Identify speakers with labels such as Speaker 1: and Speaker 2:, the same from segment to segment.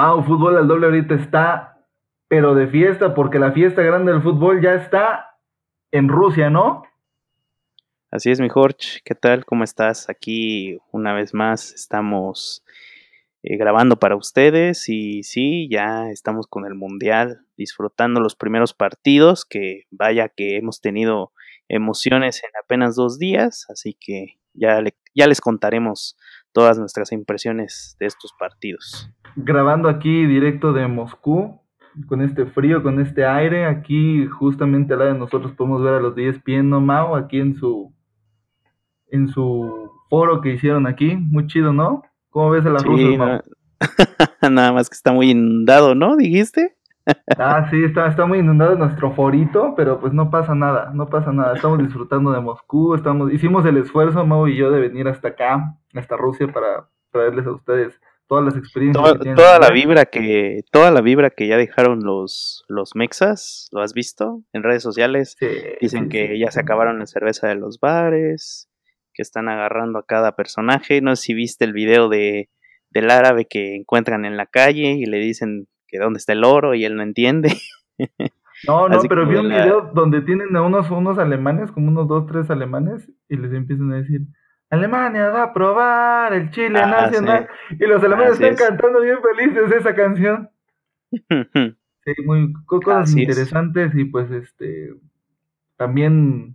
Speaker 1: Fútbol al doble ahorita está, pero de fiesta, porque la fiesta grande del fútbol ya está en Rusia, ¿no?
Speaker 2: Así es, mi Jorge. ¿Qué tal? ¿Cómo estás? Aquí una vez más estamos eh, grabando para ustedes y sí, ya estamos con el Mundial, disfrutando los primeros partidos, que vaya que hemos tenido emociones en apenas dos días, así que ya les contaremos todas nuestras impresiones de estos partidos.
Speaker 1: Grabando aquí directo de Moscú, con este frío, con este aire, aquí justamente al lado de nosotros podemos ver a los 10 pies Mao aquí en su en su foro que hicieron aquí, muy chido, ¿no? ¿Cómo ves a las sí,
Speaker 2: Nada más que está muy inundado, ¿no? ¿Dijiste?
Speaker 1: Ah, sí, está, está muy inundado nuestro forito, pero pues no pasa nada, no pasa nada. Estamos disfrutando de Moscú, estamos, hicimos el esfuerzo, Mau y yo, de venir hasta acá, hasta Rusia, para traerles a ustedes todas las experiencias.
Speaker 2: Toda, la vibra que, toda la vibra que ya dejaron los, los mexas, ¿lo has visto? En redes sociales dicen que ya se acabaron la cerveza de los bares, que están agarrando a cada personaje. No sé si viste el video de del árabe que encuentran en la calle y le dicen que dónde está el oro y él no entiende.
Speaker 1: No, no, pero vi un video donde tienen a unos, unos alemanes, como unos dos, tres alemanes, y les empiezan a decir, Alemania va a probar el Chile ah, nacional. Y los alemanes están cantando bien felices esa canción. sí, muy cosas interesantes y pues este también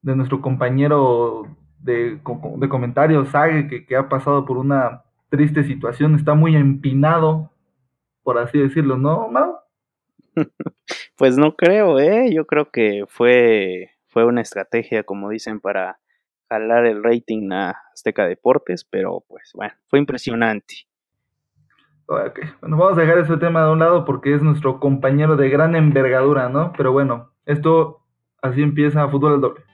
Speaker 1: de nuestro compañero de, de comentarios, Sage, que, que ha pasado por una triste situación, está muy empinado por así decirlo, ¿no, Mau?
Speaker 2: pues no creo, ¿eh? Yo creo que fue, fue una estrategia, como dicen, para jalar el rating a Azteca Deportes, pero pues bueno, fue impresionante.
Speaker 1: Ok, bueno, vamos a dejar ese tema de un lado porque es nuestro compañero de gran envergadura, ¿no? Pero bueno, esto así empieza Fútbol al Doble.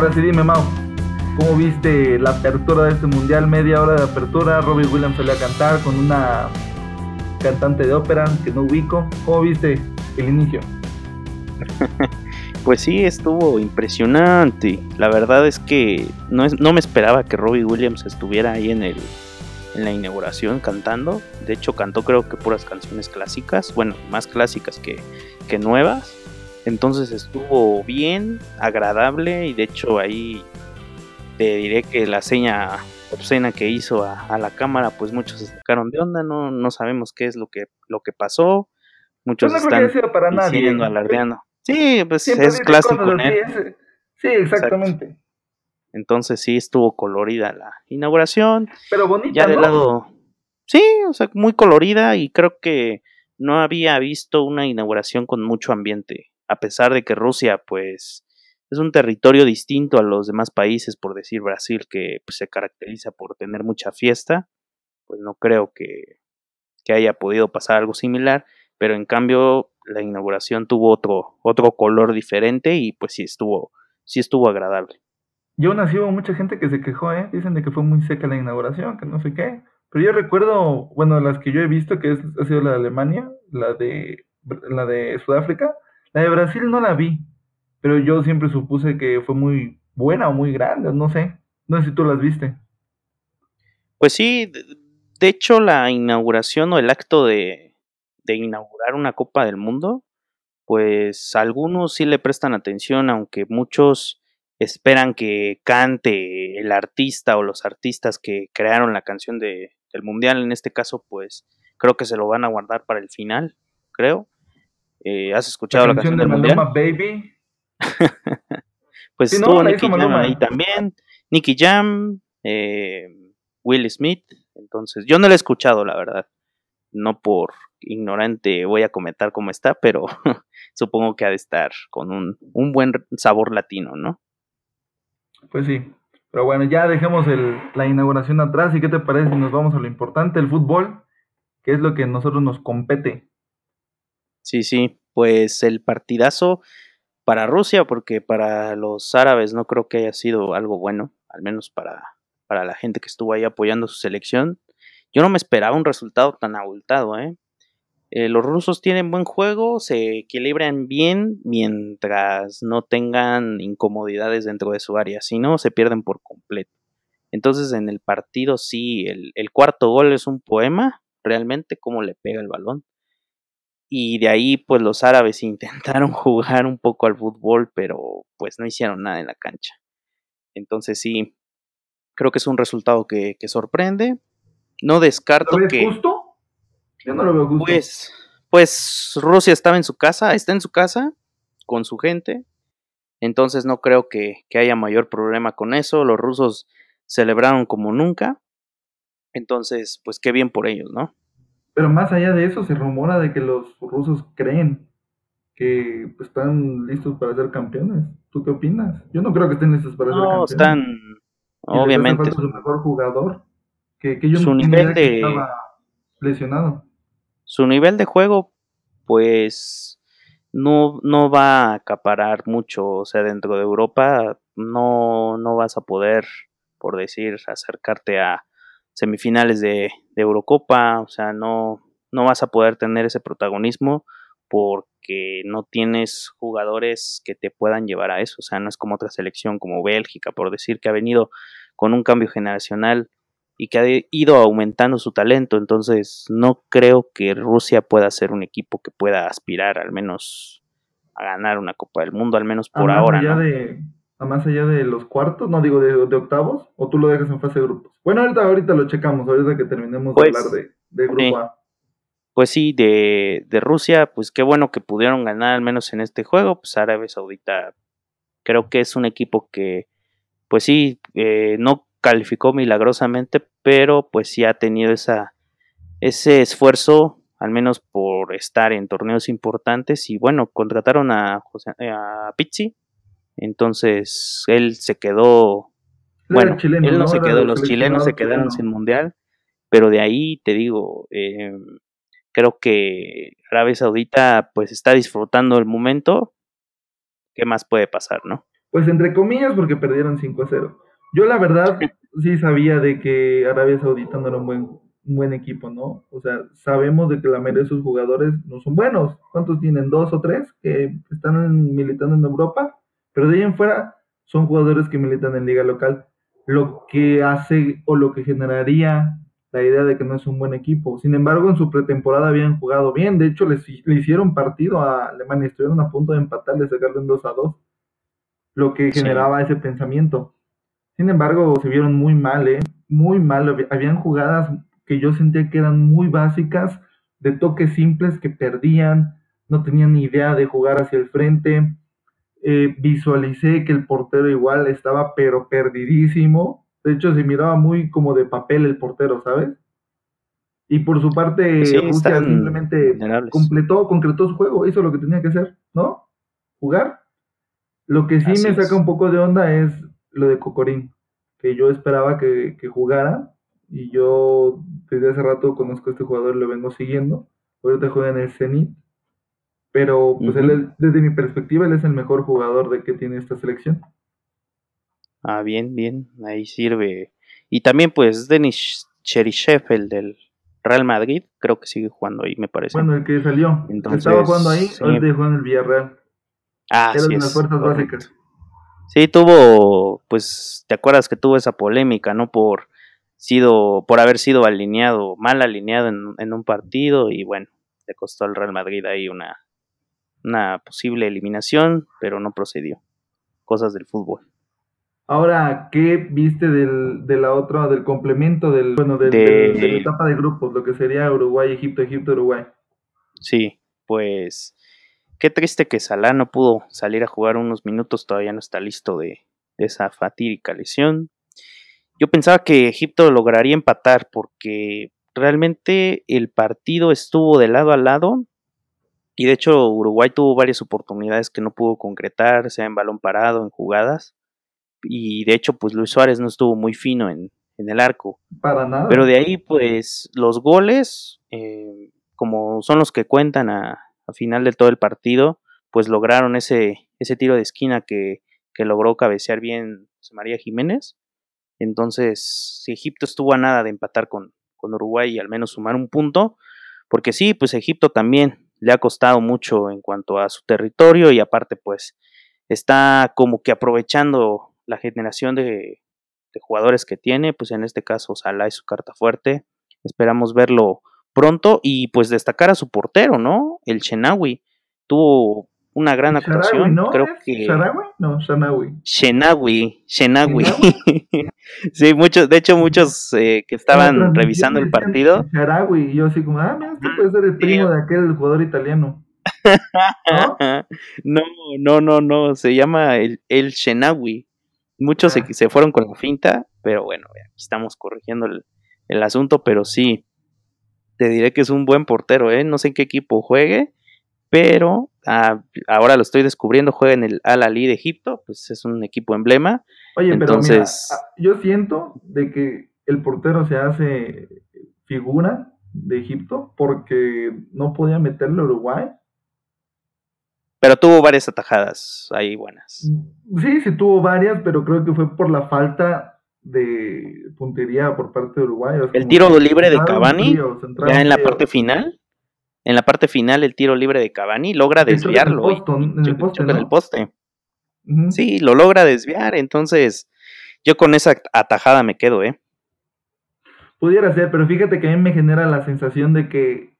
Speaker 1: Ahora sí, dime, Mau, ¿cómo viste la apertura de este mundial? Media hora de apertura, Robbie Williams salió a cantar con una cantante de ópera que no ubico. ¿Cómo viste el inicio?
Speaker 2: Pues sí, estuvo impresionante. La verdad es que no, no me esperaba que Robbie Williams estuviera ahí en, el, en la inauguración cantando. De hecho, cantó creo que puras canciones clásicas. Bueno, más clásicas que, que nuevas. Entonces estuvo bien, agradable y de hecho ahí te diré que la seña obscena que hizo a, la cámara, pues muchos se sacaron de onda, no, no sabemos qué es lo que, lo que pasó. Muchos pues están diciendo, alardeando. Sí, pues es clásico.
Speaker 1: Sí, exactamente.
Speaker 2: Entonces sí estuvo colorida la inauguración.
Speaker 1: Pero bonita.
Speaker 2: Ya del lado. Sí, o sea, muy colorida y creo que no había visto una inauguración con mucho ambiente a pesar de que Rusia, pues, es un territorio distinto a los demás países, por decir Brasil, que pues, se caracteriza por tener mucha fiesta, pues no creo que, que haya podido pasar algo similar, pero en cambio la inauguración tuvo otro, otro color diferente y pues sí estuvo, sí estuvo agradable.
Speaker 1: Y aún así hubo mucha gente que se quejó, ¿eh? Dicen de que fue muy seca la inauguración, que no sé qué. Pero yo recuerdo, bueno, las que yo he visto, que es, ha sido la de Alemania, la de, la de Sudáfrica, la de Brasil no la vi, pero yo siempre supuse que fue muy buena o muy grande, no sé. No sé si tú las viste.
Speaker 2: Pues sí, de hecho la inauguración o el acto de, de inaugurar una Copa del Mundo, pues algunos sí le prestan atención, aunque muchos esperan que cante el artista o los artistas que crearon la canción de, del mundial. En este caso, pues creo que se lo van a guardar para el final, creo. Eh, ¿Has escuchado la, canción, de Maluma Baby? pues estuvo Nicky Jam ahí también. Nicky Jam, eh, Will Smith. Entonces, yo no la he escuchado, la verdad. No por ignorante voy a comentar cómo está, pero supongo que ha de estar con un, un buen sabor latino, ¿no?
Speaker 1: Pues sí. Pero bueno, ya dejemos el, la inauguración atrás. ¿Y qué te parece si nos vamos a lo importante, el fútbol? Que es lo que a nosotros nos compete.
Speaker 2: Sí, sí, pues el partidazo para Rusia, porque para los árabes no creo que haya sido algo bueno, al menos para, para la gente que estuvo ahí apoyando su selección. Yo no me esperaba un resultado tan abultado, ¿eh? eh, los rusos tienen buen juego, se equilibran bien mientras no tengan incomodidades dentro de su área, si no se pierden por completo. Entonces en el partido sí, el, el cuarto gol es un poema, realmente cómo le pega el balón. Y de ahí pues los árabes intentaron jugar un poco al fútbol, pero pues no hicieron nada en la cancha. Entonces sí, creo que es un resultado que, que sorprende. No descarto
Speaker 1: ¿Lo ves
Speaker 2: que...
Speaker 1: justo? Yo no lo veo justo.
Speaker 2: Pues, pues Rusia estaba en su casa, está en su casa con su gente, entonces no creo que, que haya mayor problema con eso. Los rusos celebraron como nunca, entonces, pues qué bien por ellos, ¿no?
Speaker 1: Pero más allá de eso, se rumora de que los rusos creen que pues, están listos para ser campeones. ¿Tú qué opinas? Yo no creo que estén listos para ser
Speaker 2: No,
Speaker 1: campeones.
Speaker 2: están,
Speaker 1: les hace
Speaker 2: obviamente,
Speaker 1: su mejor jugador. Que, que yo
Speaker 2: Su
Speaker 1: no
Speaker 2: nivel
Speaker 1: idea que
Speaker 2: de-
Speaker 1: estaba lesionado.
Speaker 2: su nivel de juego, pues no, no va a acaparar mucho, o sea, dentro de Europa no, no vas a poder, por decir, acercarte a semifinales de, de Eurocopa, o sea, no, no vas a poder tener ese protagonismo porque no tienes jugadores que te puedan llevar a eso, o sea, no es como otra selección como Bélgica, por decir que ha venido con un cambio generacional y que ha ido aumentando su talento. Entonces, no creo que Rusia pueda ser un equipo que pueda aspirar al menos a ganar una Copa del Mundo, al menos por ahora, ¿no?
Speaker 1: de a más allá de los cuartos, no digo de, de octavos, o tú lo dejas en fase de grupos. Bueno, ahorita, ahorita lo checamos, ahorita que terminemos
Speaker 2: Pues,
Speaker 1: de hablar de, de grupo
Speaker 2: sí.
Speaker 1: A.
Speaker 2: Pues sí, de, de Rusia, pues qué bueno que pudieron ganar al menos en este juego. Pues Arabia Saudita creo que es un equipo que, pues sí, eh, no calificó milagrosamente, pero pues sí ha tenido esa, ese esfuerzo, al menos por estar en torneos importantes. Y bueno, contrataron a, José, a Pizzi, entonces él se quedó bueno,
Speaker 1: chileno,
Speaker 2: él no,
Speaker 1: ¿no?
Speaker 2: se quedó, los chilenos se quedaron
Speaker 1: chileno.
Speaker 2: sin mundial, pero de ahí te digo, eh, creo que Arabia Saudita pues está disfrutando el momento. ¿Qué más puede pasar, no?
Speaker 1: Pues entre comillas, porque perdieron 5 a 0. Yo la verdad sí sabía de que Arabia Saudita no era un buen, un buen equipo, ¿no? O sea, sabemos de que la mayoría de sus jugadores no son buenos. ¿Cuántos tienen? ¿Dos o tres que están militando en Europa? Pero de ahí en fuera son jugadores que militan en liga local. Lo que hace o lo que generaría la idea de que no es un buen equipo. Sin embargo, en su pretemporada habían jugado bien. De hecho, les, le hicieron partido a Alemania. Estuvieron a punto de empatar, de sacarle un 2 a 2 lo que
Speaker 2: Sí.
Speaker 1: generaba ese pensamiento. Sin embargo, se vieron muy mal, ¿eh? Muy mal. Hab- Habían jugadas que yo sentía que eran muy básicas, de toques simples que perdían, no tenían ni idea de jugar hacia el frente. Eh, visualicé que el portero igual estaba pero perdidísimo. De hecho, se miraba muy como de papel el portero, ¿sabes? Y por su parte,
Speaker 2: sí,
Speaker 1: Rusia
Speaker 2: están
Speaker 1: simplemente
Speaker 2: vulnerables.
Speaker 1: completó, concretó su juego, hizo lo que tenía que hacer, ¿no? Jugar. Lo que sí
Speaker 2: Así
Speaker 1: me
Speaker 2: es.
Speaker 1: saca un poco de onda es lo de Cocorín, que yo esperaba que, que jugara y yo desde hace rato conozco a este jugador, lo vengo siguiendo. Ahorita juega en el Zenit, pero pues él,
Speaker 2: Ujú.
Speaker 1: es- desde mi perspectiva, él es el mejor jugador de que tiene esta selección.
Speaker 2: Ah, bien, bien, ahí sirve. Y también pues Denis Cheryshev, el del Real Madrid, creo que sigue jugando ahí, me parece.
Speaker 1: Bueno, el que salió,
Speaker 2: Entonces,
Speaker 1: estaba jugando ahí,
Speaker 2: sí.
Speaker 1: ahorita juega en el Villarreal.
Speaker 2: ah,
Speaker 1: Era
Speaker 2: sí
Speaker 1: de las
Speaker 2: es,
Speaker 1: fuerzas
Speaker 2: correcto.
Speaker 1: básicas.
Speaker 2: Sí, tuvo, pues, ¿te acuerdas que tuvo esa polémica, no? Por sido, por haber sido alineado, mal alineado en, en un partido y bueno, le costó al Real Madrid ahí una, una posible eliminación, pero no procedió. Cosas del fútbol.
Speaker 1: Ahora, ¿qué viste del, de la otra, del complemento, del, bueno, del-
Speaker 2: De-
Speaker 1: del- de la etapa de grupos, lo que sería Uruguay, Egipto, Egipto, Uruguay?
Speaker 2: Sí, pues qué triste que Salah no pudo salir a jugar unos minutos, todavía no está listo de, de esa fatídica lesión. Yo pensaba que Egipto lograría empatar porque realmente el partido estuvo de lado a lado y de hecho Uruguay tuvo varias oportunidades que no pudo concretar, sea en balón parado, en jugadas. Y de hecho, pues Luis Suárez no estuvo muy fino en, en el arco.
Speaker 1: Para nada.
Speaker 2: Pero de ahí, pues, los goles, eh, como son los que cuentan a, a final de todo el partido, pues lograron ese, ese tiro de esquina que, que logró cabecear bien José María Jiménez. Entonces, si Egipto estuvo a nada de empatar con, con Uruguay y al menos sumar un punto, porque sí, pues Egipto también le ha costado mucho en cuanto a su territorio y aparte pues está como que aprovechando la generación de, jugadores que tiene, pues en este caso Salah es su carta fuerte, esperamos verlo pronto y pues destacar a su portero, ¿no? El Chenawi tuvo una gran actuación.
Speaker 1: ¿no?
Speaker 2: Creo que.
Speaker 1: No, Shanawi.
Speaker 2: Shenawi, Shenawi. sí, muchos, de hecho, muchos eh, que estaban revisando el partido.
Speaker 1: Sharawi, yo así como, ah, mira, este puede ser el primo de aquel jugador italiano.
Speaker 2: ¿No? no, no, no, se llama el, el Shenawi. Muchos se, ah. se, fueron con la finta, pero bueno, aquí estamos corrigiendo el, el asunto, pero sí, te diré que es un buen portero, ¿eh? No sé en qué equipo juegue, pero ah, ahora lo estoy descubriendo, juega en el Al Ali de Egipto, pues es un equipo emblema.
Speaker 1: Oye, Entonces, pero ah, yo siento de que el portero se hace figura de Egipto porque no podía meterle a Uruguay.
Speaker 2: Pero tuvo varias atajadas ahí buenas.
Speaker 1: Sí, sí tuvo varias, pero creo que fue por la falta de puntería por parte de Uruguay.
Speaker 2: el tiro libre de Cavani, ya en la parte final, en la parte final el tiro libre de Cavani logra desviarlo.
Speaker 1: En el poste,
Speaker 2: Sí, lo logra desviar, entonces yo con esa atajada me quedo, ¿eh?
Speaker 1: Pudiera ser, pero fíjate que a mí me genera la sensación de que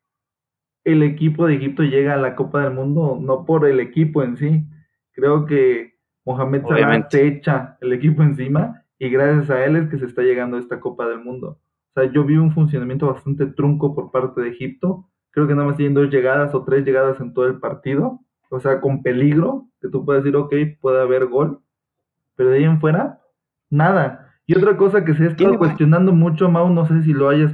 Speaker 1: el equipo de Egipto llega a la Copa del Mundo no por el equipo en sí. Creo que Mohamed Salah se echa el equipo encima y gracias a él es que se está llegando a esta Copa del Mundo. O sea, yo vi un funcionamiento bastante trunco por parte de Egipto creo que nada más tienen dos llegadas o tres llegadas en todo el partido, o sea, con peligro, que tú puedes decir, ok, puede haber gol, pero de ahí en fuera, nada. Y otra cosa que se ha estado cuestionando mucho, Mau, no sé si lo hayas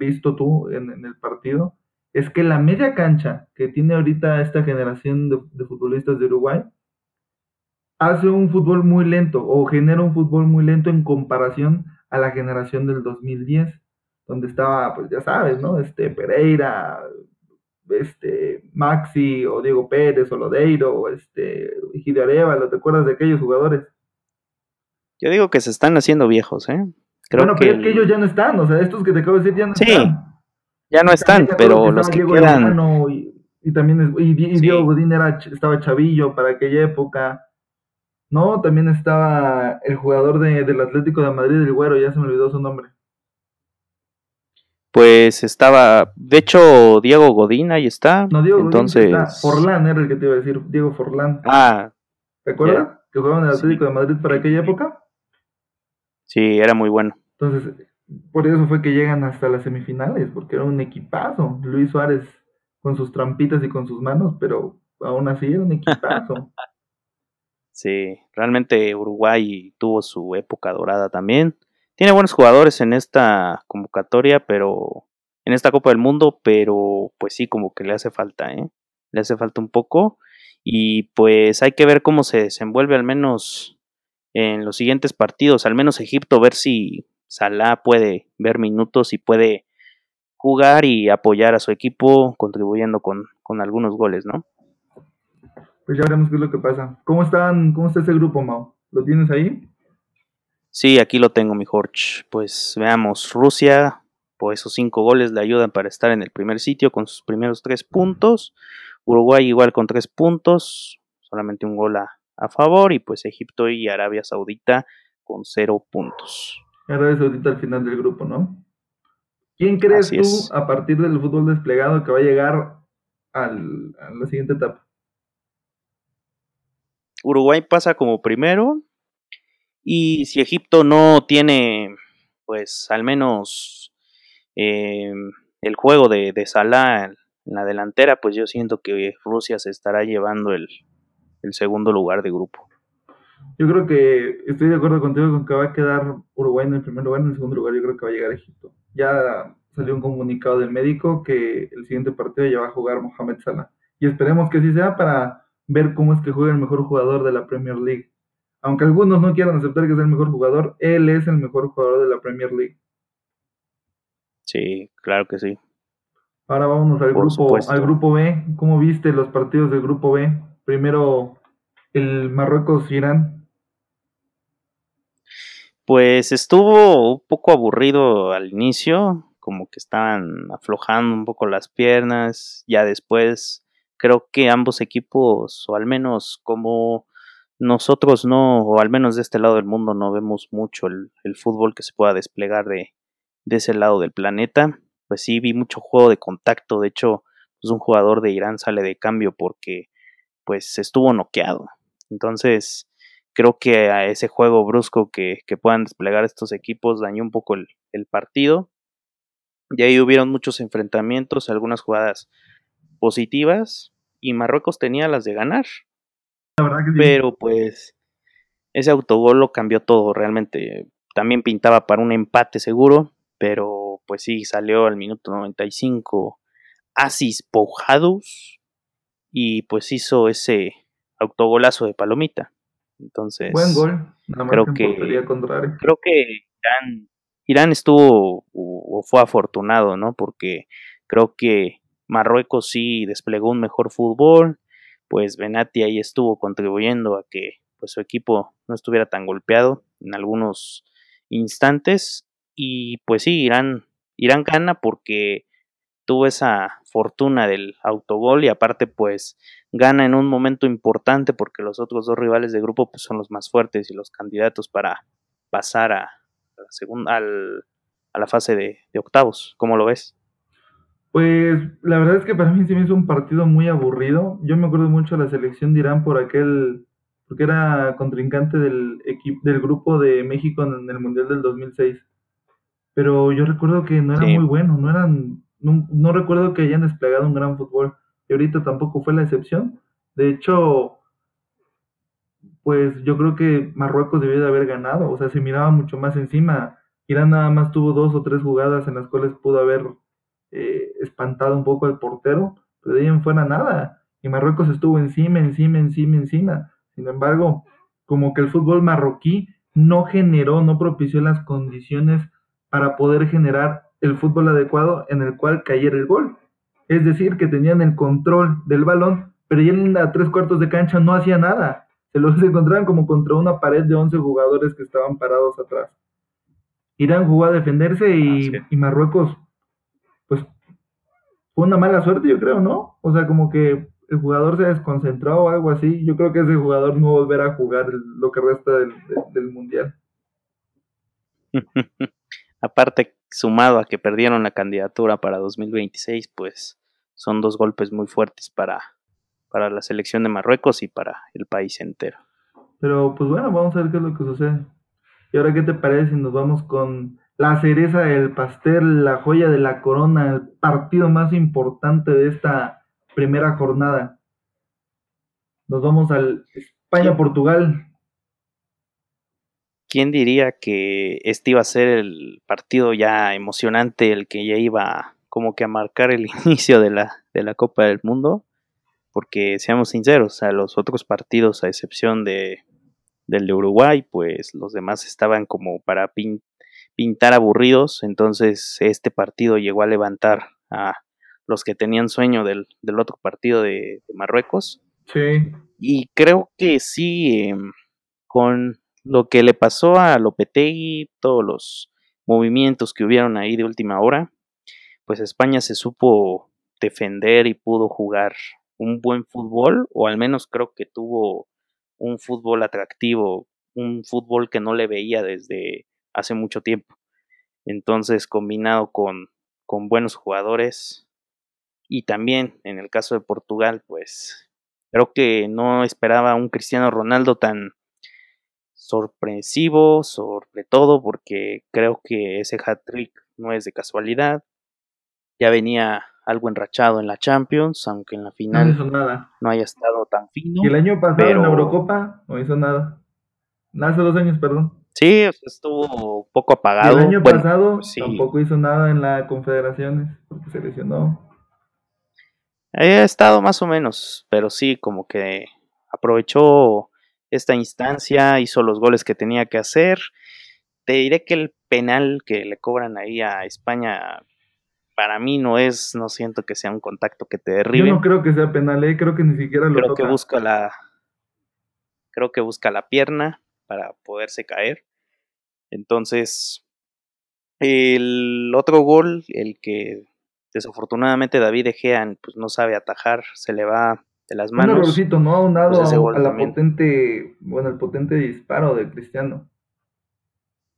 Speaker 1: visto tú en, el partido, es que la media cancha que tiene ahorita esta generación de, de futbolistas de Uruguay hace un fútbol muy lento o genera un fútbol muy lento en comparación a la generación del 2010 donde estaba, pues ya sabes, ¿no? Este Pereira, este Maxi o Diego Pérez o Lodeiro o este Gidio Arevalo, ¿te acuerdas de aquellos jugadores?
Speaker 2: Yo digo que se están haciendo viejos, ¿eh?
Speaker 1: Creo bueno, pero es que ellos ya no están, o sea, estos que te acabo de decir ya no
Speaker 2: sí, ya no están, pero los que quedan...
Speaker 1: Y, también, y, Diego Godín era, estaba chavillo para aquella época, ¿no? También estaba el jugador de, del Atlético de Madrid, el güero, ya se me olvidó su nombre
Speaker 2: pues estaba, de hecho, Diego Godín ahí está.
Speaker 1: No, Diego
Speaker 2: entonces...
Speaker 1: Godín Forlán era el que te iba a decir, Diego Forlán.
Speaker 2: Ah.
Speaker 1: ¿Te acuerdas? Que jugaba en el Atlético de Madrid para aquella época.
Speaker 2: Sí, era muy bueno.
Speaker 1: Entonces, por eso fue que llegan hasta las semifinales, porque era un equipazo. Luis Suárez con sus trampitas y con sus manos, pero aún así era un equipazo.
Speaker 2: sí, realmente Uruguay tuvo su época dorada también tiene buenos jugadores en esta convocatoria, pero en esta Copa del Mundo, pero pues sí, como que le hace falta, ¿eh? Le hace falta un poco. Y pues hay que ver cómo se desenvuelve al menos en los siguientes partidos, al menos Egipto, ver si Salah puede ver minutos y puede jugar y apoyar a su equipo contribuyendo con, con algunos goles, ¿no?
Speaker 1: Pues ya veremos qué es lo que pasa. ¿Cómo están, cómo está ese grupo, Mao? ¿Lo tienes ahí?
Speaker 2: Sí, aquí lo tengo, mi Jorge. Pues veamos, Rusia, pues esos cinco goles le ayudan para estar en el primer sitio con sus primeros tres puntos. Uruguay igual con tres puntos, solamente un gol a, favor. Y pues Egipto y Arabia Saudita con cero puntos.
Speaker 1: Arabia Saudita al final del grupo, ¿no? ¿Quién crees tú, a partir del fútbol desplegado, que va a llegar al, a la siguiente etapa?
Speaker 2: Uruguay pasa como primero, y si Egipto no tiene, pues al menos eh, el juego de, de Salah en la delantera, pues yo siento que Rusia se estará llevando el, segundo lugar de grupo.
Speaker 1: Yo creo que estoy de acuerdo contigo con que va a quedar Uruguay en el primer lugar, en el segundo lugar yo creo que va a llegar Egipto. Ya salió un comunicado del médico que el siguiente partido ya va a jugar Mohamed Salah. Y esperemos que así sea para ver cómo es que juega el mejor jugador de la Premier League aunque algunos no quieran aceptar que es el mejor jugador, él es el mejor jugador de la Premier League.
Speaker 2: Sí, claro que sí.
Speaker 1: Ahora vámonos al grupo, al grupo B. ¿Cómo viste los partidos del grupo B? Primero el Marruecos-Irán.
Speaker 2: Pues estuvo un poco aburrido al inicio, como que estaban aflojando un poco las piernas, ya después creo que ambos equipos, o al menos como nosotros no, o al menos de este lado del mundo no vemos mucho el, fútbol que se pueda desplegar de, ese lado del planeta, pues sí vi mucho juego de contacto, de hecho, pues un jugador de Irán sale de cambio porque pues estuvo noqueado. Entonces, creo que a ese juego brusco que, puedan desplegar estos equipos dañó un poco el, partido. Y ahí hubieron muchos enfrentamientos, algunas jugadas positivas y Marruecos tenía las de ganar. Pero pues ese autogol lo cambió todo realmente. También pintaba para un empate seguro, pero pues sí, salió al minuto 95 Asis Poujados y pues hizo ese autogolazo de palomita. Entonces,
Speaker 1: buen gol.
Speaker 2: creo que creo que Irán, Irán estuvo o, fue afortunado, ¿no? Porque creo que Marruecos sí desplegó un mejor fútbol, pues Benati ahí estuvo contribuyendo a que pues su equipo no estuviera tan golpeado en algunos instantes y pues sí, Irán Irán gana porque tuvo esa fortuna del autogol y aparte pues gana en un momento importante porque los otros dos rivales de grupo pues son los más fuertes y los candidatos para pasar a, la segunda a la fase de, octavos. ¿Cómo lo ves?
Speaker 1: Pues la verdad es que para mí sí me hizo un partido muy aburrido. Yo me acuerdo mucho de la selección de Irán por aquel, porque era contrincante del equipo del grupo de México en el Mundial del 2006. Pero yo recuerdo que no era muy bueno, no eran no, recuerdo que hayan desplegado un gran fútbol. Y ahorita tampoco fue la excepción. De hecho, pues yo creo que Marruecos debió de haber ganado. O sea, se miraba mucho más encima. Irán nada más tuvo dos o tres jugadas en las cuales pudo haber eh, espantado un poco al portero. Pero de ahí en fuera nada. Y Marruecos estuvo encima, encima, encima, encima. Sin embargo, como que el fútbol marroquí no generó, no propició las condiciones para poder generar el fútbol adecuado en el cual cayera el gol. Es decir, que tenían el control del balón, pero ya en la tres cuartos de cancha no hacía nada. Se los encontraban como contra una pared de 11 jugadores que estaban parados atrás. Irán jugó a defenderse y, y Marruecos, fue una mala suerte, yo creo, ¿no? O sea, como que el jugador se desconcentró o algo así. Yo creo que ese jugador no volverá a jugar lo que resta del, del mundial.
Speaker 2: Aparte, sumado a que perdieron la candidatura para 2026, pues son dos golpes muy fuertes para, para la selección de Marruecos y para el país entero.
Speaker 1: Pero pues bueno, vamos a ver qué es lo que sucede. Y ahora, ¿qué te parece si nos vamos con la cereza del pastel, la joya de la corona, el partido más importante de esta primera jornada? Nos vamos al España-Portugal.
Speaker 2: ¿Quién diría que este iba a ser el partido ya emocionante, el que ya iba como que a marcar el inicio de la, de la Copa del Mundo? Porque seamos sinceros, a los otros partidos, a excepción de, del de Uruguay, pues los demás estaban como para pintar aburridos, entonces este partido llegó a levantar a los que tenían sueño del, del otro partido de, Marruecos.
Speaker 1: Sí.
Speaker 2: Y creo que sí, em, con lo que le pasó a Lopetegui, todos los movimientos que hubieron ahí de última hora, pues España se supo defender y pudo jugar un buen fútbol, o al menos creo que tuvo un fútbol atractivo, un fútbol que no le veía desde hace mucho tiempo. Entonces, combinado con, con buenos jugadores, y también en el caso de Portugal, pues creo que no esperaba un Cristiano Ronaldo tan sorpresivo, sobre todo porque creo que ese hat-trick no es de casualidad. Ya venía algo enrachado en la Champions, aunque en la final
Speaker 1: no, hizo nada.
Speaker 2: no haya estado tan fino.
Speaker 1: Y el año pasado en la Eurocopa no hizo nada. Hace dos años, perdón.
Speaker 2: Sí, estuvo poco apagado.
Speaker 1: el año pasado tampoco hizo nada en la Confederaciones, porque se lesionó.
Speaker 2: Ha estado más o menos, pero sí, como que aprovechó esta instancia, hizo los goles que tenía que hacer. Te diré que el penal que le cobran ahí a España para mí no es, no siento que sea un contacto que te derribe.
Speaker 1: Yo no creo que sea penal, ¿eh? creo que ni siquiera lo
Speaker 2: Creo que busca la creo que busca la pierna para poderse caer. Entonces, El otro gol, el que desafortunadamente David Egean pues no sabe atajar, se le va de las manos.
Speaker 1: Un errorcito, ¿no? Un lado pues a, la potente, bueno, el potente disparo de Cristiano.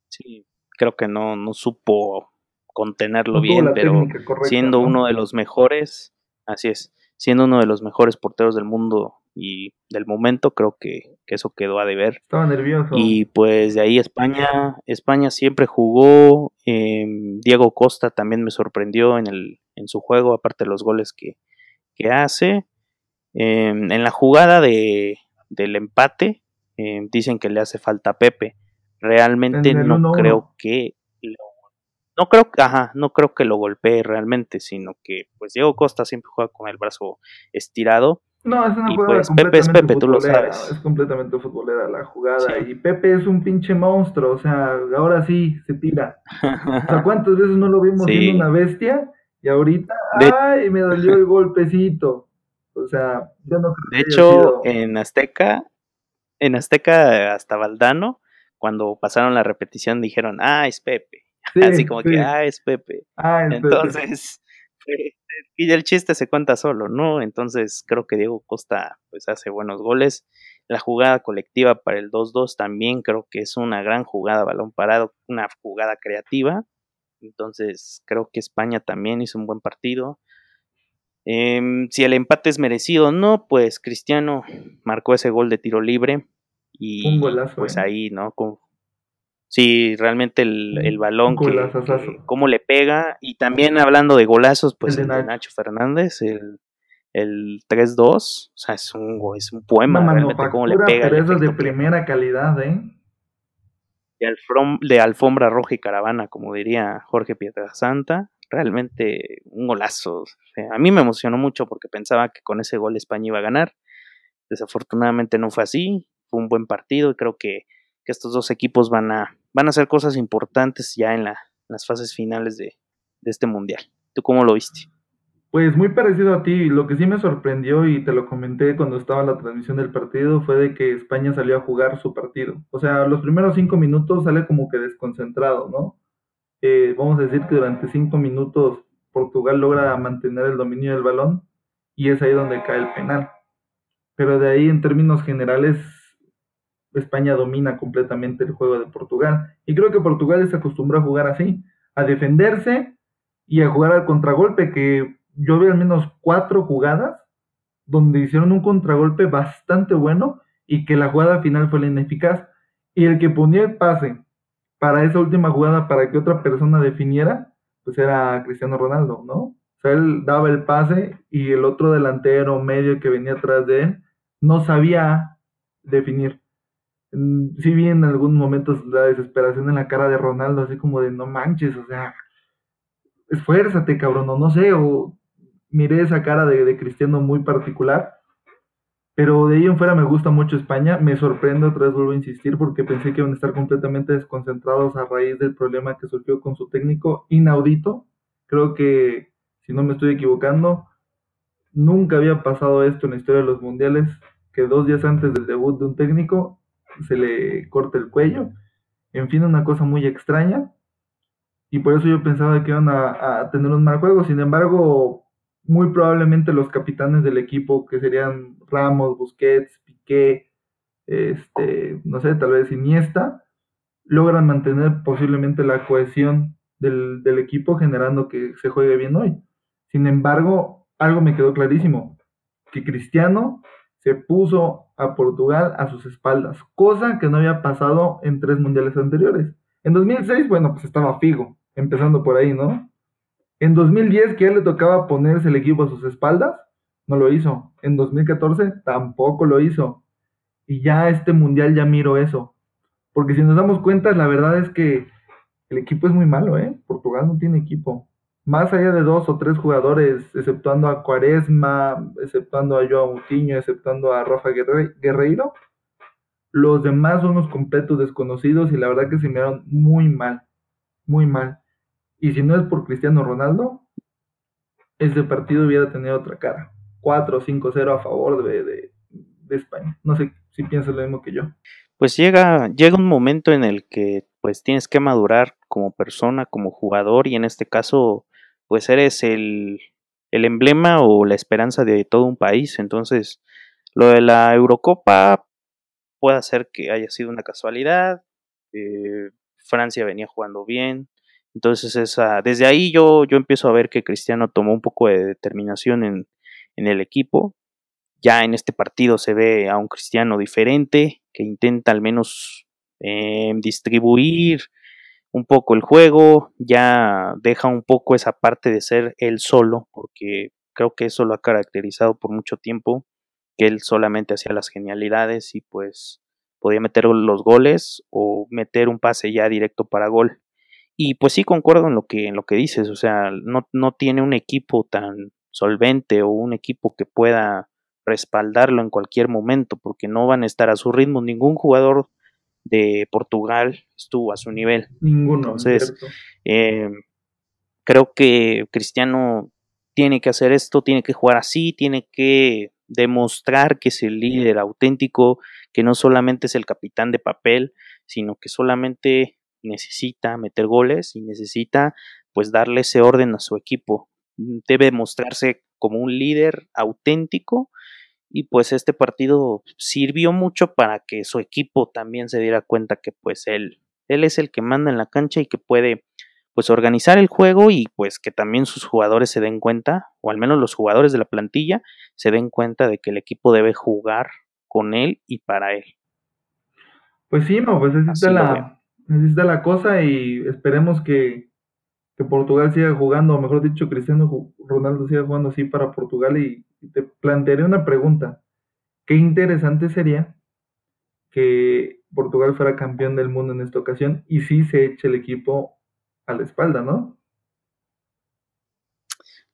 Speaker 2: Sí, creo que no, no supo contenerlo bien, pero siendo uno de los mejores, así es, siendo uno de los mejores porteros del mundo y del momento, creo que, eso quedó a deber.
Speaker 1: Estaba nervioso.
Speaker 2: Y pues de ahí España, España siempre jugó, em, Diego Costa también me sorprendió en, el, en su juego, aparte de los goles que, hace. Em, en la jugada de, del empate, em, dicen que le hace falta a Pepe. Realmente no creo que no creo, ajá, no creo que lo golpee realmente, sino que pues Diego Costa siempre juega con el brazo estirado.
Speaker 1: No, es una jugada pues, Pepe es Pepe, tú lo sabes. Es completamente futbolera la jugada. Y Pepe es un pinche monstruo, o sea, ahora sí se tira. o sea, ¿cuántas veces no lo vimos siendo una bestia? Y ahorita, ¡ay! Me dolió el golpecito. O sea, yo no
Speaker 2: creo De hecho, en Azteca, en Azteca hasta Valdano, cuando pasaron la repetición dijeron, ah, es Pepe. Así como que, ah, es Pepe. Ah, Entonces, y el chiste se cuenta solo, ¿no? Entonces creo que Diego Costa pues hace buenos goles. La jugada colectiva para el 2-2 también creo que es una gran jugada, balón parado, una jugada creativa. Entonces creo que España también hizo un buen partido. Em, si el empate es merecido o no, pues Cristiano marcó ese gol de tiro libre y pues ¿eh? ahí, ¿no? Con, Sí, realmente el, el balón, que, cómo le pega. Y también hablando de golazos, pues el, de, Nacho. Fernández, el, el 3-2, o sea, es un, es un poema realmente cómo le pega.
Speaker 1: Pero es de primera calidad, ¿eh?
Speaker 2: De, de alfombra roja y caravana, como diría Jorge Pietrasanta. Realmente un golazo. a mí me emocionó mucho porque pensaba que con ese gol España iba a ganar. Desafortunadamente no fue así. Fue un buen partido y creo que que estos dos equipos van a, van a hacer cosas importantes ya en, las fases finales de, este mundial. ¿Tú cómo lo viste?
Speaker 1: Pues muy parecido a ti. Lo que sí me sorprendió y te lo comenté cuando estaba en la transmisión del partido fue de que España salió a jugar su partido. O sea, los primeros cinco minutos sale como que desconcentrado, ¿no? Eh, vamos a decir que durante cinco minutos Portugal logra mantener el dominio del balón y es ahí donde cae el penal. Pero de ahí en términos generales España domina completamente el juego de Portugal. Y creo que Portugal se acostumbró a jugar así, a defenderse y a jugar al contragolpe, que yo vi al menos cuatro jugadas donde hicieron un contragolpe bastante bueno y que la jugada final fue la ineficaz. Y el que ponía el pase para esa última jugada para que otra persona definiera, pues era Cristiano Ronaldo, ¿no? O sea, él daba el pase y el otro delantero medio que venía atrás de él no sabía definir sí vi en algunos momentos la desesperación en la cara de Ronaldo, así como de no manches, o sea, esfuérzate, cabrón, o no sé, o miré esa cara de, Cristiano muy particular. Pero de ahí en fuera me gusta mucho España. Me sorprende, otra vez vuelvo a insistir, porque pensé que iban a estar completamente desconcentrados a raíz del problema que surgió con su técnico inaudito. Creo que, si no me estoy equivocando, nunca había pasado esto en la historia de los mundiales, que dos días antes del debut de un técnico se le corta el cuello. En fin, una cosa muy extraña. Y por eso yo pensaba que iban a, tener un mal juego. Sin embargo, muy probablemente los capitanes del equipo, que serían Ramos, Busquets, Piqué, este, no sé, tal vez Iniesta, logran mantener posiblemente la cohesión del, del equipo, generando que se juegue bien hoy. Sin embargo, algo me quedó clarísimo, que Cristiano se puso a Portugal a sus espaldas, cosa que no había pasado en tres mundiales anteriores. En 2006, bueno, pues estaba Figo, empezando por ahí, ¿no? En 2010, que ya le tocaba ponerse el equipo a sus espaldas, no lo hizo. En 2014, tampoco lo hizo. Y ya este mundial ya miro eso. Porque si nos damos cuenta, la verdad es que el equipo es muy malo, ¿eh? Portugal no tiene equipo más allá de dos o tres jugadores, exceptuando a Cuaresma, exceptuando a Joao Moutinho, exceptuando a Rafa Guerreiro, los demás son unos completos desconocidos y la verdad que se miraron muy mal, muy mal. Y si no es por Cristiano Ronaldo, ese partido hubiera tenido otra cara. 4 5-0 a favor de, de, España. No sé si piensas lo mismo que yo.
Speaker 2: Pues llega, llega un momento en el que pues tienes que madurar como persona, como jugador y en este caso pues eres el, el emblema o la esperanza de todo un país. Entonces, lo de la Eurocopa puede ser que haya sido una casualidad. Eh, Francia venía jugando bien. Entonces, esa, desde ahí yo, yo empiezo a ver que Cristiano tomó un poco de determinación en, en el equipo. Ya en este partido se ve a un Cristiano diferente, que intenta al menos eh, distribuir un poco el juego, ya deja un poco esa parte de ser él solo, porque creo que eso lo ha caracterizado por mucho tiempo, que él solamente hacía las genialidades y pues podía meter los goles o meter un pase ya directo para gol. Y pues sí concuerdo en lo que, en lo que dices, o sea, no, no tiene un equipo tan solvente o un equipo que pueda respaldarlo en cualquier momento, porque no van a estar a su ritmo. Ningún jugador de Portugal estuvo a su nivel.
Speaker 1: Ninguno.
Speaker 2: Entonces, eh, creo que Cristiano tiene que hacer esto, tiene que jugar así, tiene que demostrar que es el líder auténtico, que no solamente es el capitán de papel, sino que solamente necesita meter goles y necesita pues darle ese orden a su equipo. Debe mostrarse como un líder auténtico y pues este partido sirvió mucho para que su equipo también se diera cuenta que pues él, él es el que manda en la cancha y que puede pues organizar el juego y pues que también sus jugadores se den cuenta, o al menos los jugadores de la plantilla se den cuenta de que el equipo debe jugar con él y para él.
Speaker 1: Pues sí, no, pues necesita la, necesita la cosa y esperemos que, que Portugal siga jugando, o mejor dicho, Cristiano Ronaldo siga jugando así para Portugal y te plantearé una pregunta. Qué interesante sería que Portugal fuera campeón del mundo en esta ocasión y sí se eche el equipo a la espalda, ¿no?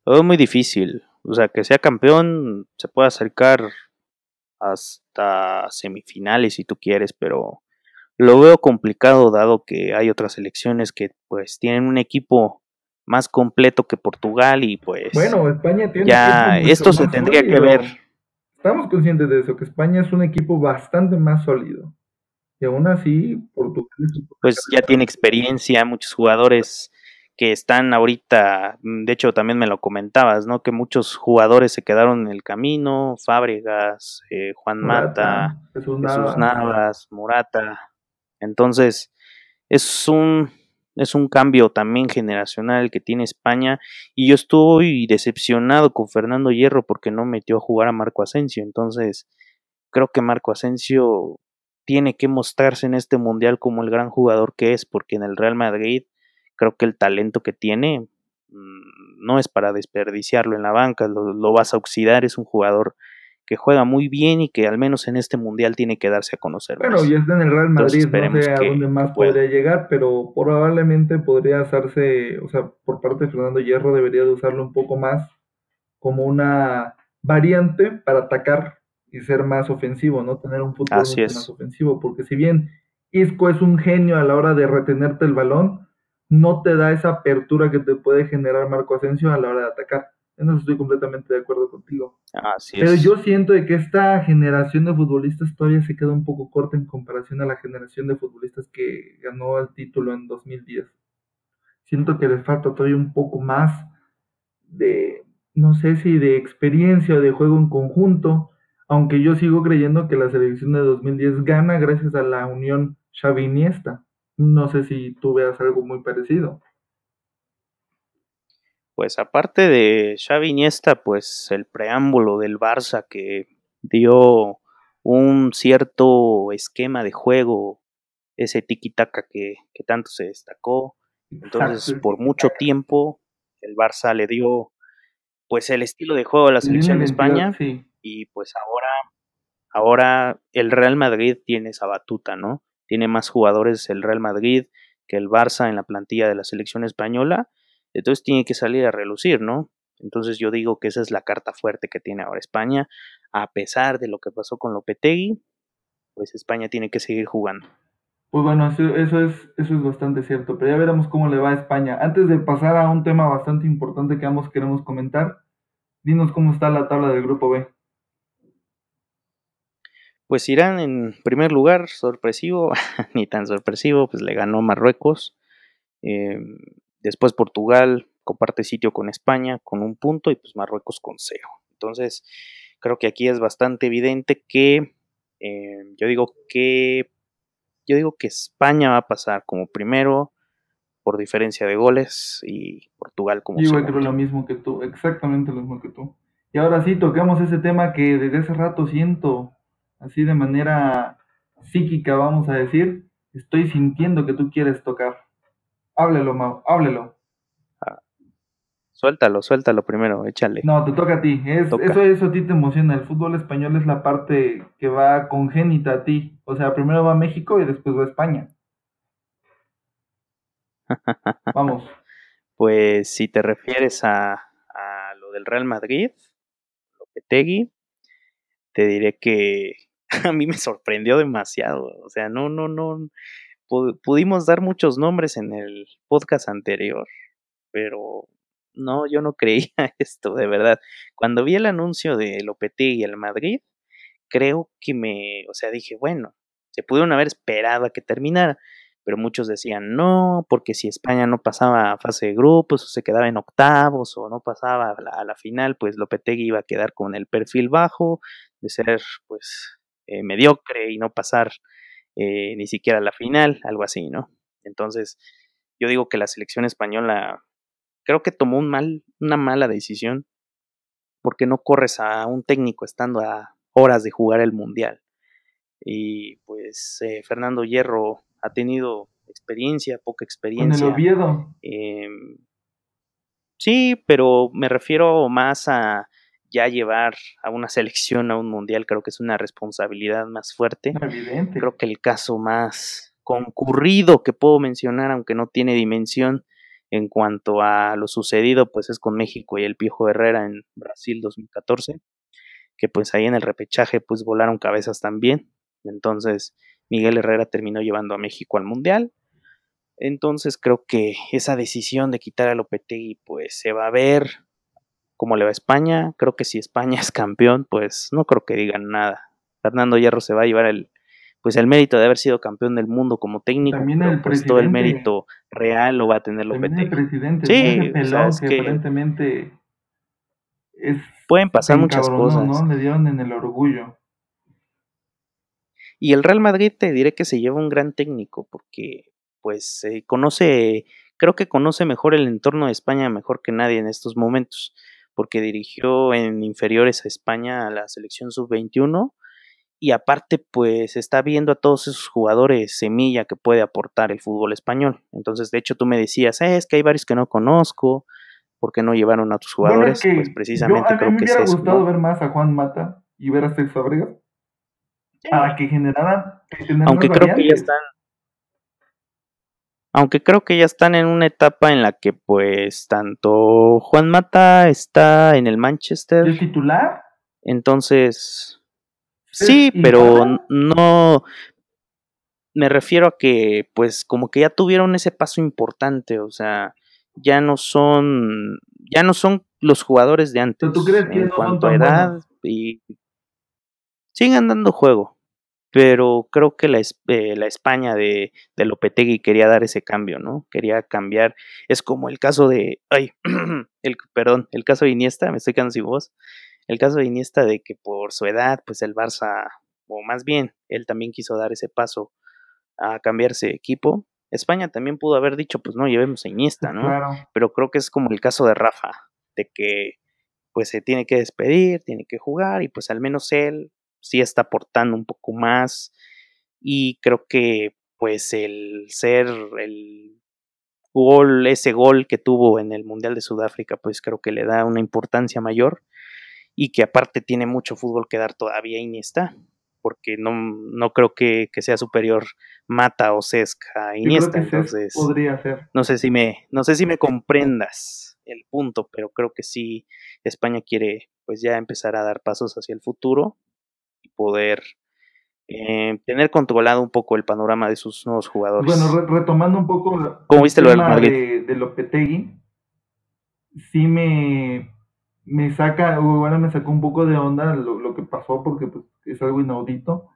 Speaker 2: Es muy difícil. O sea, que sea campeón se puede acercar hasta semifinales si tú quieres, pero lo veo complicado dado que hay otras selecciones que pues tienen un equipo más completo que Portugal y pues
Speaker 1: bueno España tiene
Speaker 2: ya esto se tendría que ver.
Speaker 1: Estamos conscientes de eso que España es un equipo bastante más sólido. Y aún así Portugal
Speaker 2: pues ya tiene experiencia muchos jugadores que están ahorita de hecho también me lo comentabas no que muchos jugadores se quedaron en el camino Fábregas eh, Juan Mata Jesús Navas. Murata entonces es un es un cambio también generacional que tiene España y yo estoy decepcionado con Fernando Hierro porque no metió a jugar a Marco Asensio. Entonces, creo que Marco Asensio tiene que mostrarse en este mundial como el gran jugador que es, porque en el Real Madrid creo que el talento que tiene mm, no es para desperdiciarlo en la banca, lo, lo vas a oxidar, es un jugador que juega muy bien y que al menos en este mundial tiene que darse a conocer.
Speaker 1: Bueno, ya está en el Real Madrid, no sé a dónde más podría llegar, pero probablemente podría hacerse, o sea, por parte de Fernando Hierro debería de usarlo un poco más como una variante para atacar y ser más ofensivo, ¿no? Tener un fútbol más ofensivo, porque si bien Isco es un genio a la hora de retenerte el balón, no te da esa apertura que te puede generar Marco Asensio a la hora de atacar. En eso estoy completamente de acuerdo contigo. Pero yo siento de que esta generación de futbolistas todavía se queda un poco corta en comparación a la generación de futbolistas que ganó el título en 2010. Siento que les falta todavía un poco más de, no sé si de experiencia o de juego en conjunto, aunque yo sigo creyendo que la selección de 2010 gana gracias a la unión Xavi No sé si tú veas algo muy parecido.
Speaker 2: Pues aparte de Xavi Iniesta, pues el preámbulo del Barça que dio un cierto esquema de juego, ese tiki-taka que, tanto se destacó. Entonces, por mucho tiempo, el Barça le dio pues el estilo de juego a la selección de España y pues ahora ahora el Real Madrid tiene esa batuta, ¿no? Tiene más jugadores el Real Madrid que el Barça en la plantilla de la selección española entonces tiene que salir a relucir, ¿no? Entonces yo digo que esa es la carta fuerte que tiene ahora España, a pesar de lo que pasó con Lopetegui, pues España tiene que seguir jugando.
Speaker 1: Pues bueno, eso, es, eso es bastante cierto, pero ya veremos cómo le va a España. Antes de pasar a un tema bastante importante que ambos queremos comentar, dinos cómo está la tabla del grupo B.
Speaker 2: Pues Irán en primer lugar, sorpresivo, ni tan sorpresivo, pues le ganó Marruecos. Em, después Portugal comparte sitio con España con un punto y pues Marruecos con cero. Entonces, creo que aquí es bastante evidente que em, yo digo que yo digo que España va a pasar como primero por diferencia de goles y Portugal como
Speaker 1: Yo creo lo mismo que tú, exactamente lo mismo que tú. Y ahora sí, tocamos ese tema que desde hace rato siento, así de manera psíquica, vamos a decir, estoy sintiendo que tú quieres tocar. Háblelo, Mau, háblelo.
Speaker 2: Ah, suéltalo, suéltalo primero, échale.
Speaker 1: No, te toca a ti. eso, eso a ti te emociona. El fútbol español es la parte que va congénita a ti. O sea, primero va México y después va España. Vamos.
Speaker 2: Pues si te refieres a, a lo del Real Madrid, Lopetegui, te diré que a mí me sorprendió demasiado. O sea, no, no, no. Pudimos dar muchos nombres en el podcast anterior, pero no, yo no creía esto, de verdad. Cuando vi el anuncio de Lopetegui al Madrid, creo que me, o sea, dije, bueno, se pudieron haber esperado a que terminara pero muchos decían no, porque si España no pasaba a fase de grupos o se quedaba en octavos o no pasaba a la, final, pues Lopetegui iba a quedar con el perfil bajo de ser pues eh, mediocre y no pasar eh, ni siquiera la final, algo así, ¿no? Entonces, yo digo que la selección española creo que tomó un mal, una mala decisión porque no corres a un técnico estando a horas de jugar el mundial. Y pues eh, Fernando Hierro ha tenido experiencia, poca experiencia.
Speaker 1: Con el Oviedo.
Speaker 2: Em, sí, pero me refiero más a ya llevar a una selección a un mundial, creo que es una responsabilidad más fuerte.
Speaker 1: Evidente.
Speaker 2: Creo que el caso más concurrido que puedo mencionar, aunque no tiene dimensión en cuanto a lo sucedido, pues es con México y el Piojo Herrera en Brasil 2014, que pues ahí en el repechaje pues volaron cabezas también. Entonces, Miguel Herrera terminó llevando a México al Mundial. Entonces creo que esa decisión de quitar a Lopetegui pues se va a ver cómo le va a España. Creo que si España es campeón pues no creo que digan nada. Fernando Hierro se va a llevar el pues el mérito de haber sido campeón del mundo como técnico,
Speaker 1: También el
Speaker 2: pues todo el mérito real lo va a tener Lopetegui.
Speaker 1: El presidente, sí, que, aparentemente
Speaker 2: pueden pasar muchas cosas.
Speaker 1: ¿no? Le dieron en el orgullo.
Speaker 2: Y el Real Madrid te diré que se lleva un gran técnico porque pues conoce, creo que conoce mejor el entorno de España mejor que nadie en estos momentos, porque dirigió en inferiores a España a la selección sub-21 y aparte pues está viendo a todos esos jugadores semilla que puede aportar el fútbol español. Entonces, de hecho, tú me decías, eh, es que hay varios que no conozco, ¿por qué no llevaron a tus jugadores? pues precisamente creo que es
Speaker 1: Me hubiera gustado ver más a Juan Mata y ver a César Fábregas para que generaran.
Speaker 2: Aunque creo que ya están. Aunque creo que ya están en una etapa en la que, pues, tanto Juan Mata está en el Manchester.
Speaker 1: ¿El titular?
Speaker 2: Entonces. Sí, pero no. Me refiero a que, pues, como que ya tuvieron ese paso importante, o sea, ya no son. Ya no son los jugadores de antes.
Speaker 1: ¿Tú crees que
Speaker 2: en cuanto a edad y siguen dando juego pero creo que la, eh, la España de, de, Lopetegui quería dar ese cambio, ¿no? Quería cambiar. Es como el caso de, ay, el, perdón, el caso de Iniesta, me estoy quedando sin voz. El caso de Iniesta de que por su edad, pues el Barça, o más bien, él también quiso dar ese paso a cambiarse de equipo. España también pudo haber dicho, pues no, llevemos a Iniesta, ¿no? Pero creo que es como el caso de Rafa, de que pues se tiene que despedir, tiene que jugar y pues al menos él sí está aportando un poco más y creo que pues el ser el gol, ese gol que tuvo en el Mundial de Sudáfrica, pues creo que le da una importancia mayor y que aparte tiene mucho fútbol que dar todavía Iniesta, porque no, no creo que, sea superior Mata o Sesca a Iniesta, entonces
Speaker 1: podría ser.
Speaker 2: no sé si me no sé si me comprendas el punto, pero creo que sí España quiere pues ya empezar a dar pasos hacia el futuro poder eh, tener controlado un poco el panorama de sus nuevos jugadores.
Speaker 1: Bueno, retomando un poco
Speaker 2: ¿Cómo viste lo
Speaker 1: De, de Lopetegui, sí me, me saca, bueno, me sacó un poco de onda lo, que pasó porque pues, es algo inaudito.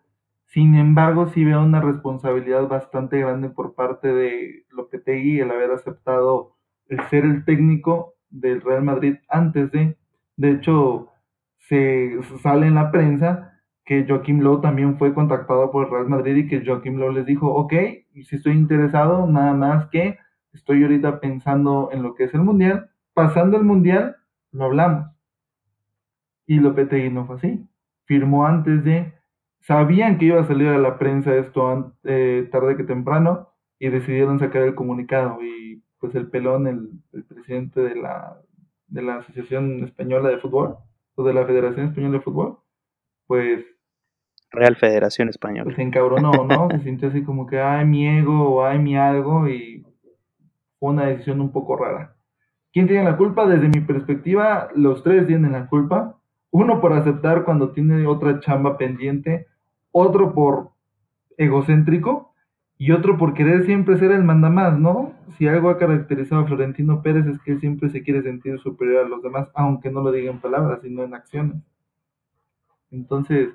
Speaker 1: Sin embargo, sí veo una responsabilidad bastante grande por parte de Lopetegui el haber aceptado el ser el técnico del Real Madrid antes de. De hecho, se sale en la prensa que Joaquim Lowe también fue contactado por el Real Madrid y que Joaquim Lowe les dijo, ok, si estoy interesado, nada más que estoy ahorita pensando en lo que es el Mundial, pasando el Mundial, lo hablamos. Y Lopetegui no fue así. Firmó antes de sabían que iba a salir a la prensa esto eh, tarde que temprano y decidieron sacar el comunicado y pues el pelón, el, presidente de la, de la Asociación Española de Fútbol o de la Federación Española de Fútbol, pues...
Speaker 2: Real Federación Española.
Speaker 1: Pues se encabronó, ¿no? se sintió así como que, ay, mi ego o ay, mi algo y fue una decisión un poco rara. ¿Quién tiene la culpa? Desde mi perspectiva, los tres tienen la culpa. Uno por aceptar cuando tiene otra chamba pendiente, otro por egocéntrico y otro por querer siempre ser el mandamás, ¿no? Si algo ha caracterizado a Florentino Pérez es que él siempre se quiere sentir superior a los demás, aunque no lo diga en palabras, sino en acciones. Entonces,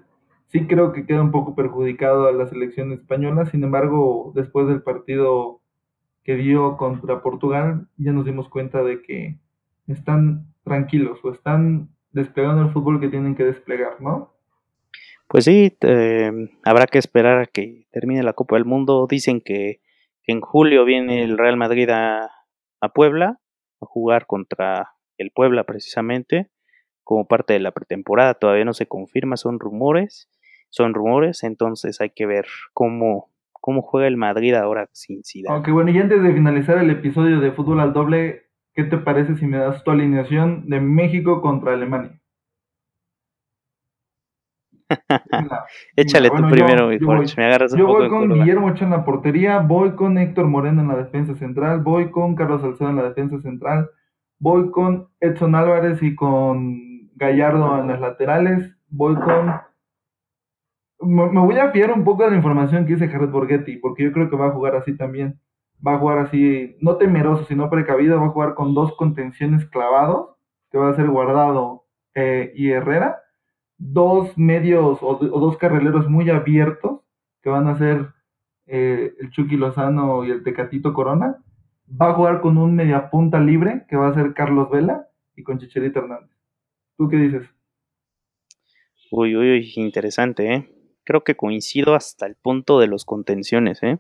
Speaker 1: sí creo que queda un poco perjudicado a la selección española, sin embargo, después del partido que dio contra Portugal, ya nos dimos cuenta de que están tranquilos o están desplegando el fútbol que tienen que desplegar, ¿no?
Speaker 2: Pues sí, habrá que esperar a que termine la Copa del Mundo. Dicen que, en julio viene el Real Madrid a, Puebla a jugar contra el Puebla precisamente como parte de la pretemporada. Todavía no se confirma, son rumores, son rumores, entonces hay que ver cómo, cómo juega el Madrid ahora sin Zidane.
Speaker 1: Aunque bueno, y antes de finalizar el episodio de fútbol al doble, ¿Qué te parece si me das tu alineación de México contra Alemania?
Speaker 2: Échale tú primero, yo, voy,
Speaker 1: me agarras un Yo voy con Guillermo Ochoa en la portería, voy con Héctor Moreno en la defensa central, voy con Carlos Salcedo en la defensa central, voy con Edson Álvarez y con Gallardo en las laterales, voy con... Me voy a fiar un poco de la información que dice Jared Borghetti, porque yo creo que va a jugar así también va a jugar así, no temeroso, sino precavido, va a jugar con dos contenciones clavados, que va a ser Guardado eh, y Herrera, dos medios o, dos carrileros muy abiertos, que van a ser eh, el Chucky Lozano y el Tecatito Corona, va a jugar con un mediapunta libre, que va a ser Carlos Vela, y con Chicharito Hernández. ¿Tú qué dices?
Speaker 2: Uy, uy, uy, interesante, ¿eh? Creo que coincido hasta el punto de los contenciones, ¿eh?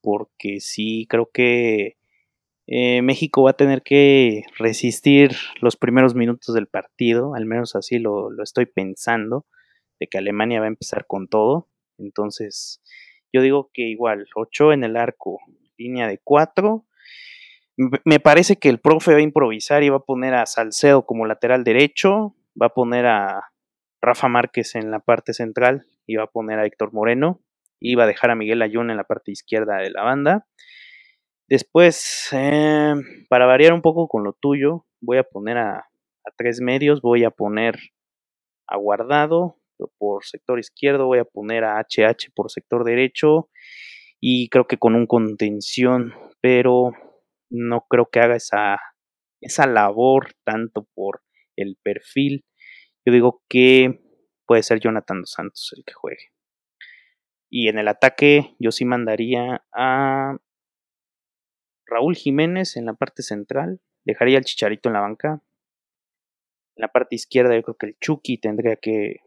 Speaker 2: porque sí creo que eh, México va a tener que resistir los primeros minutos del partido, al menos así lo, estoy pensando, de que Alemania va a empezar con todo. Entonces, yo digo que igual, 8 en el arco, línea de 4. Me parece que el profe va a improvisar y va a poner a Salcedo como lateral derecho, va a poner a Rafa Márquez en la parte central va a poner a Héctor Moreno iba a dejar a Miguel Ayun en la parte izquierda de la banda. Después, eh, para variar un poco con lo tuyo, voy a poner a, tres medios, voy a poner a Guardado por sector izquierdo, voy a poner a HH por sector derecho y creo que con un contención, pero no creo que haga esa, esa labor tanto por el perfil. Yo digo que puede ser Jonathan dos Santos el que juegue. Y en el ataque yo sí mandaría a Raúl Jiménez en la parte central. Dejaría al Chicharito en la banca. En la parte izquierda yo creo que el Chucky tendría que,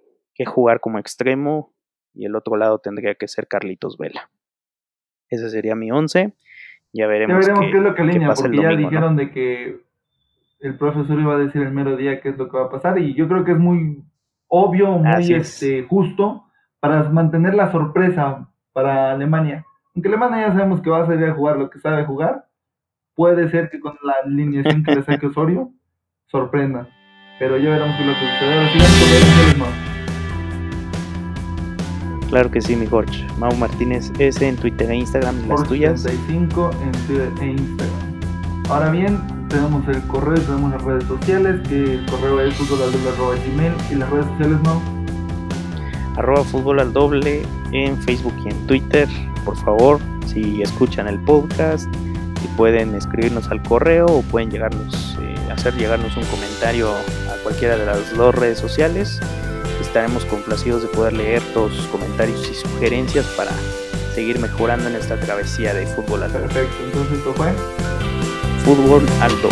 Speaker 2: jugar como extremo. Y el otro lado tendría que ser Carlitos Vela. Ese sería mi once. Ya veremos,
Speaker 1: qué, es lo que alinea, porque ya dijeron de que el profesor iba a decir el mero día qué es lo que va a pasar. Y yo creo que es muy obvio, muy este, justo para mantener la sorpresa para Alemania. Aunque Alemania ya sabemos que va a salir a jugar lo que sabe jugar, puede ser que con la alineación que le saque Osorio sorprenda. Pero ya veremos qué lo que sucede.
Speaker 2: Claro que sí, mi Jorge. Mau Martínez S en Twitter e Instagram, las tuyas.
Speaker 1: 35 en Twitter e Instagram. Ahora bien, tenemos el correo, tenemos las redes sociales, que el correo es gmail y las redes sociales no
Speaker 2: arroba fútbol al doble en Facebook y en Twitter. Por favor, si escuchan el podcast, si pueden escribirnos al correo o pueden llegarnos, eh, hacer llegarnos un comentario a cualquiera de las dos redes sociales. estaremos complacidos de poder leer todos sus comentarios y sugerencias para seguir mejorando en esta travesía de fútbol alto.
Speaker 1: Perfecto, entonces esto fue
Speaker 2: Fútbol alto.